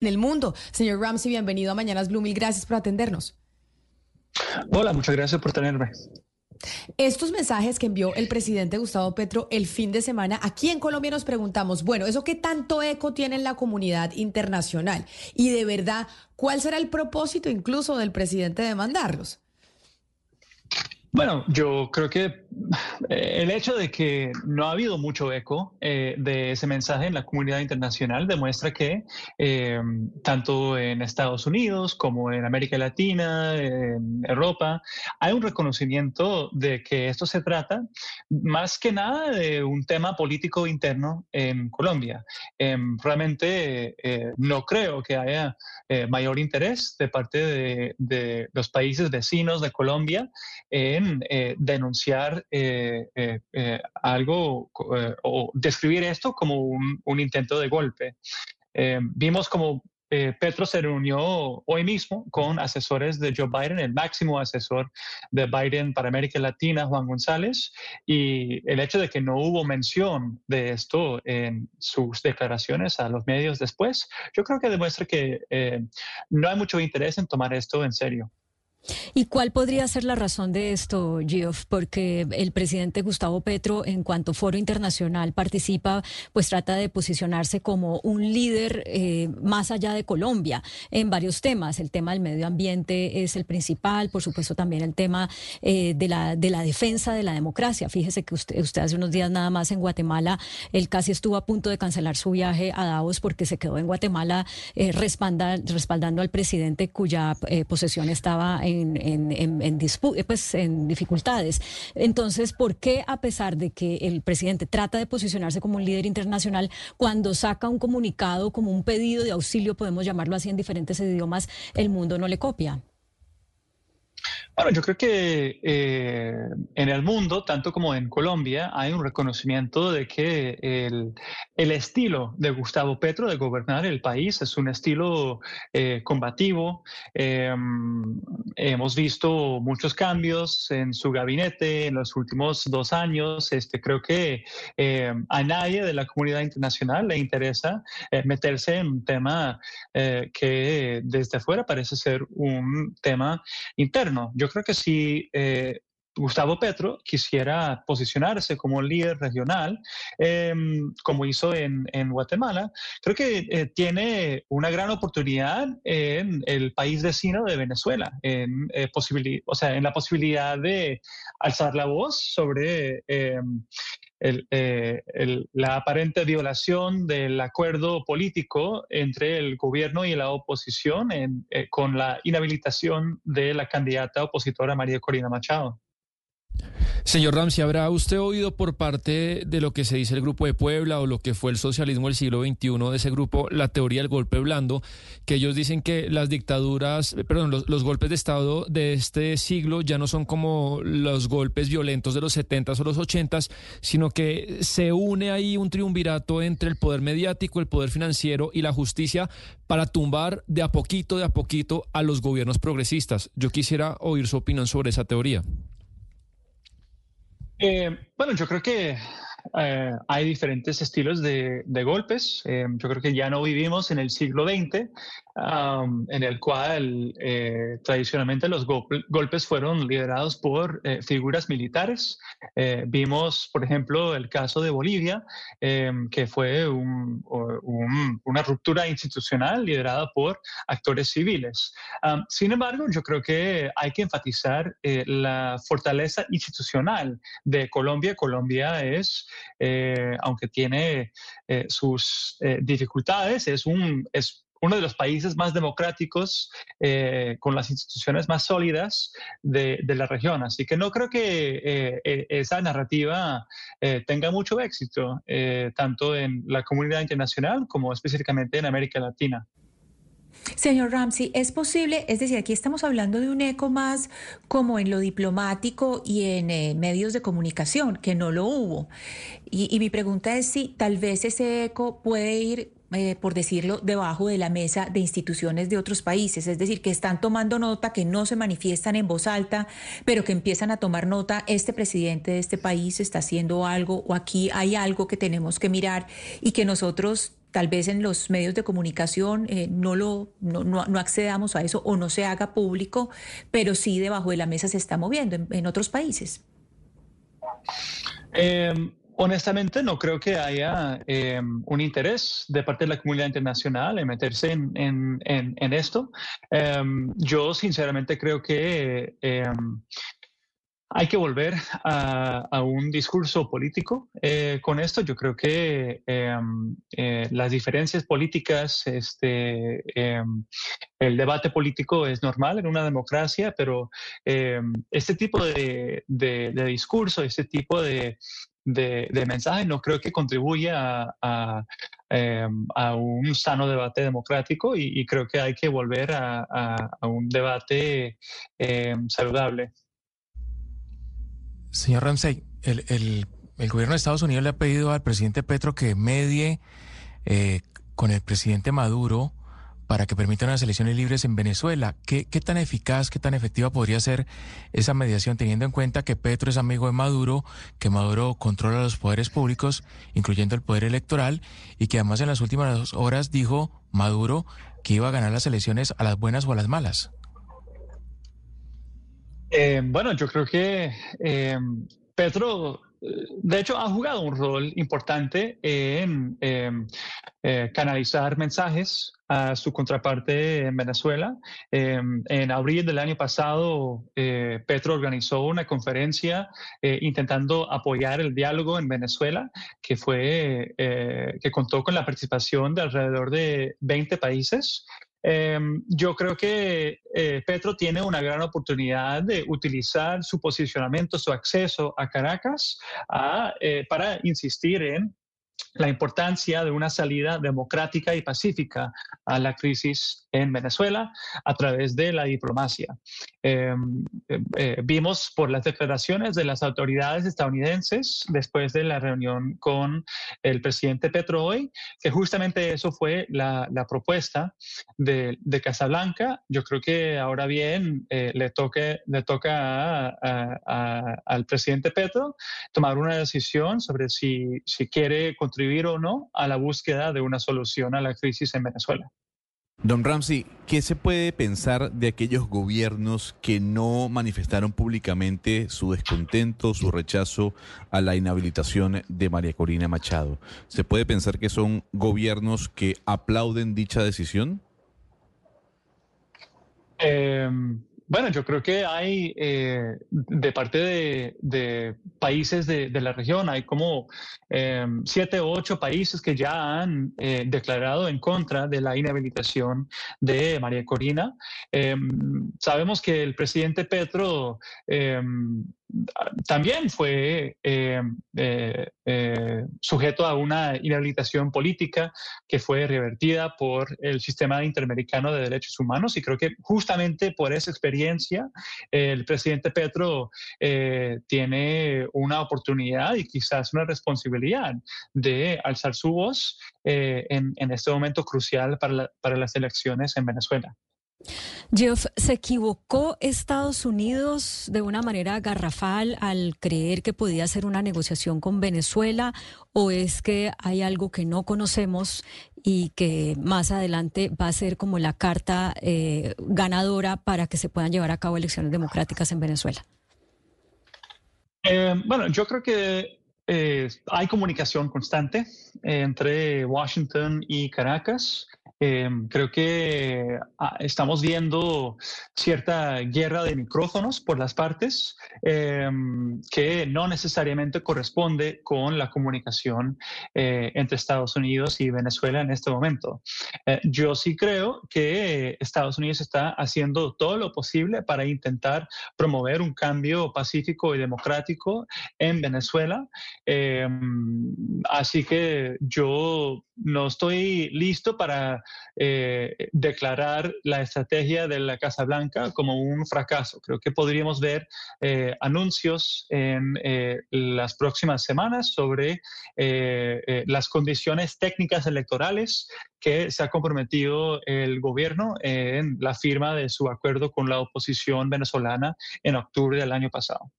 en el mundo. Señor Ramsey, bienvenido a Mañanas Blue. Mil gracias por atendernos. Hola, muchas gracias por tenerme. Estos mensajes que envió el presidente Gustavo Petro el fin de semana, aquí en Colombia nos preguntamos, bueno, ¿eso qué tanto eco tiene en la comunidad internacional? Y de verdad, ¿cuál será el propósito incluso del presidente de mandarlos? Bueno, yo creo que eh, el hecho de que no ha habido mucho eco eh, de ese mensaje en la comunidad internacional demuestra que eh, tanto en Estados Unidos como en América Latina, en Europa, hay un reconocimiento de que esto se trata más que nada de un tema político interno en Colombia. Realmente no creo que haya mayor interés de parte de, los países vecinos de Colombia en denunciar eh, eh, eh, algo o describir esto como un, intento de golpe. vimos como Petro se reunió hoy mismo con asesores de Joe Biden, el máximo asesor de Biden para América Latina, Juan González, y el hecho de que no hubo mención de esto en sus declaraciones a los medios después, yo creo que demuestra que no hay mucho interés en tomar esto en serio. ¿Y cuál podría ser la razón de esto, Geoff? Porque el presidente Gustavo Petro, en cuanto foro internacional participa, pues trata de posicionarse como un líder eh, más allá de Colombia en varios temas. El tema del medio ambiente es el principal, por supuesto también el tema eh, de, la, de la defensa de la democracia. Fíjese que usted, usted hace unos días nada más en Guatemala, él casi estuvo a punto de cancelar su viaje a Davos porque se quedó en Guatemala eh, respaldando al presidente cuya posesión estaba en en, en, pues, en dificultades. Entonces, ¿por qué a pesar de que el presidente trata de posicionarse como un líder internacional, cuando saca un comunicado como un pedido de auxilio, podemos llamarlo así en diferentes idiomas, el mundo no le copia? Bueno, yo creo que eh, en el mundo, tanto como en Colombia, hay un reconocimiento de que el, el estilo de Gustavo Petro de gobernar el país es un estilo eh, combativo. Em, hemos visto muchos cambios en su gabinete en los últimos dos años. Este, creo que eh, a nadie de la comunidad internacional le interesa meterse en un tema que desde afuera parece ser un tema interno. Creo que si eh, Gustavo Petro quisiera posicionarse como líder regional, em, como hizo en, Guatemala, creo que eh, tiene una gran oportunidad en el país vecino de Venezuela, en, eh, o sea, en la posibilidad de alzar la voz sobre em, eh, la aparente violación del acuerdo político entre el gobierno y la oposición eh, con la inhabilitación de la candidata opositora María Corina Machado. Señor Ramsey, ¿habrá usted oído por parte de lo que se dice el Grupo de Puebla o lo que fue el socialismo del siglo XXI de ese grupo, la teoría del golpe blando, que ellos dicen que las dictaduras, eh, perdón, los, golpes de Estado de este siglo ya no son como los golpes violentos de los 70s o los 80s, sino que se une ahí un triunvirato entre el poder mediático, el poder financiero y la justicia para tumbar de a poquito, de a poquito a los gobiernos progresistas. Yo quisiera oír su opinión sobre esa teoría. Eh, bueno, yo creo que eh, hay diferentes estilos de, golpes. Eh, yo creo que ya no vivimos en el siglo XX, en el cual eh, tradicionalmente los golpes fueron liderados por figuras militares. vimos, por ejemplo, el caso de Bolivia, que fue una ruptura institucional liderada por actores civiles. sin embargo, yo creo que hay que enfatizar la fortaleza institucional de Colombia. Colombia es eh, aunque tiene eh, sus eh, dificultades, es, un, es uno de los países más democráticos, con las instituciones más sólidas de, de, la región. Así que no creo que esa narrativa tenga mucho éxito, tanto en la comunidad internacional como específicamente en América Latina. Señor Ramsey, ¿es posible? Es decir, aquí estamos hablando de un eco más como en lo diplomático y en eh, medios de comunicación, que no lo hubo. Y, mi pregunta es si tal vez ese eco puede ir eh, por decirlo, debajo de la mesa de instituciones de otros países, es decir, que están tomando nota, que no se manifiestan en voz alta, pero que empiezan a tomar nota, este presidente de este país está haciendo algo o aquí hay algo que tenemos que mirar y que nosotros tal vez en los medios de comunicación eh, no, lo, no, accedamos a eso o no se haga público, pero sí debajo de la mesa se está moviendo en, otros países. Em, honestamente, no creo que haya em, un interés de parte de la comunidad internacional en meterse en, en esto. Em, yo sinceramente creo que hay que volver a, un discurso político eh, con esto. Yo creo que em, eh, las diferencias políticas, este, em, el debate político es normal en una democracia, pero em, este tipo de, discurso, este tipo de, mensaje no creo que contribuya a, un sano debate democrático y, creo que hay que volver a un debate saludable. Señor Ramsey, el, gobierno de Estados Unidos le ha pedido al presidente Petro que medie eh, con el presidente Maduro para que permitan unas elecciones libres en Venezuela. ¿Qué, tan eficaz, qué tan efectiva podría ser esa mediación teniendo en cuenta que Petro es amigo de Maduro, que Maduro controla los poderes públicos, incluyendo el poder electoral, y que además en las últimas horas dijo Maduro que iba a ganar las elecciones a las buenas o a las malas? Eh, bueno, yo creo que eh, Petro, de hecho, ha jugado un rol importante en eh, canalizar mensajes a su contraparte en Venezuela. en abril del año pasado, Petro organizó una conferencia intentando apoyar el diálogo en Venezuela, que fue que contó con la participación de alrededor de 20 países. Em, yo creo que eh, Petro tiene una gran oportunidad de utilizar su posicionamiento, su acceso a Caracas eh, para insistir en la importancia de una salida democrática y pacífica a la crisis en Venezuela a través de la diplomacia. Eh, eh, vimos por las declaraciones de las autoridades estadounidenses después de la reunión con el presidente Petro hoy, que justamente eso fue la, propuesta de, Casablanca. Yo creo que ahora bien eh, le, toque, le toca al presidente Petro tomar una decisión sobre si, si quiere contribuir o no a la búsqueda de una solución a la crisis en Venezuela. Don Ramsey, ¿qué se puede pensar de aquellos gobiernos que no manifestaron públicamente su descontento, su rechazo a la inhabilitación de María Corina Machado? ¿Se puede pensar que son gobiernos que aplauden dicha decisión? Eh, bueno, yo creo que hay eh, de parte de, países de, la región, hay como eh, siete o ocho países que ya han eh, declarado en contra de la inhabilitación de María Corina. sabemos que el presidente Petro también fue eh, eh, eh, sujeto a una inhabilitación política que fue revertida por el sistema interamericano de derechos humanos y creo que justamente por esa experiencia el presidente Petro tiene una oportunidad y quizás una responsabilidad de alzar su voz en, este momento crucial para las elecciones en Venezuela. Jeff, ¿se equivocó Estados Unidos de una manera garrafal al creer que podía hacer una negociación con Venezuela o es que hay algo que no conocemos y que más adelante va a ser como la carta eh, ganadora para que se puedan llevar a cabo elecciones democráticas en Venezuela? Eh, bueno, yo creo que eh, hay comunicación constante entre Washington y Caracas. Em, creo que ah, estamos viendo cierta guerra de micrófonos por las partes em, que no necesariamente corresponde con la comunicación eh, entre Estados Unidos y Venezuela en este momento. Eh, yo sí creo que Estados Unidos está haciendo todo lo posible para intentar promover un cambio pacífico y democrático en Venezuela. Así que yo no estoy listo para eh, declarar la estrategia de la Casa Blanca como un fracaso. Creo que podríamos ver eh, anuncios en eh, las próximas semanas sobre las condiciones técnicas electorales que se ha comprometido el gobierno en la firma de su acuerdo con la oposición venezolana en octubre del año pasado.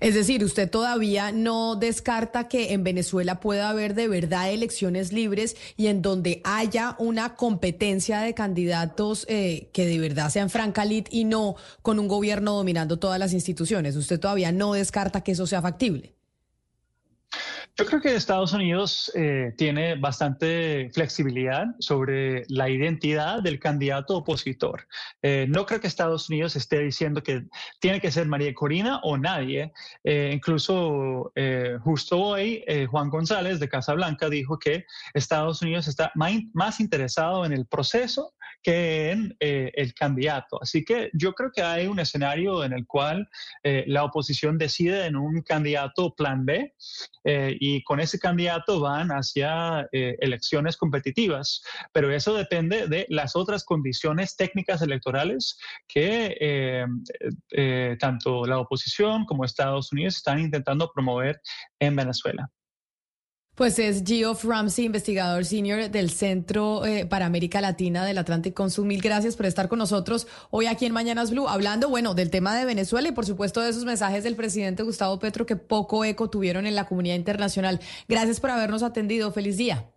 Es decir, usted todavía no descarta que en Venezuela pueda haber de verdad elecciones libres y en donde haya una competencia de candidatos eh, que de verdad sean francalit y no con un gobierno dominando todas las instituciones. Usted todavía no descarta que eso sea factible. Yo creo que Estados Unidos eh, tiene bastante flexibilidad sobre la identidad del candidato opositor. Eh, no creo que Estados Unidos esté diciendo que tiene que ser María Corina o nadie. Eh, incluso justo hoy, Juan González de Casa Blanca dijo que Estados Unidos está más interesado en el proceso que en el candidato. Así que yo creo que hay un escenario en el cual la oposición decide en un candidato plan B y con ese candidato van hacia eh, elecciones competitivas, pero eso depende de las otras condiciones técnicas electorales que eh, eh, tanto la oposición como Estados Unidos están intentando promover en Venezuela. Pues es Geoff Ramsey, investigador senior del Centro eh, para América Latina del Atlantic Council. Mil gracias por estar con nosotros hoy aquí en Mañanas Blue, hablando, bueno, del tema de Venezuela y por supuesto de esos mensajes del presidente Gustavo Petro que poco eco tuvieron en la comunidad internacional. Gracias por habernos atendido. Feliz día.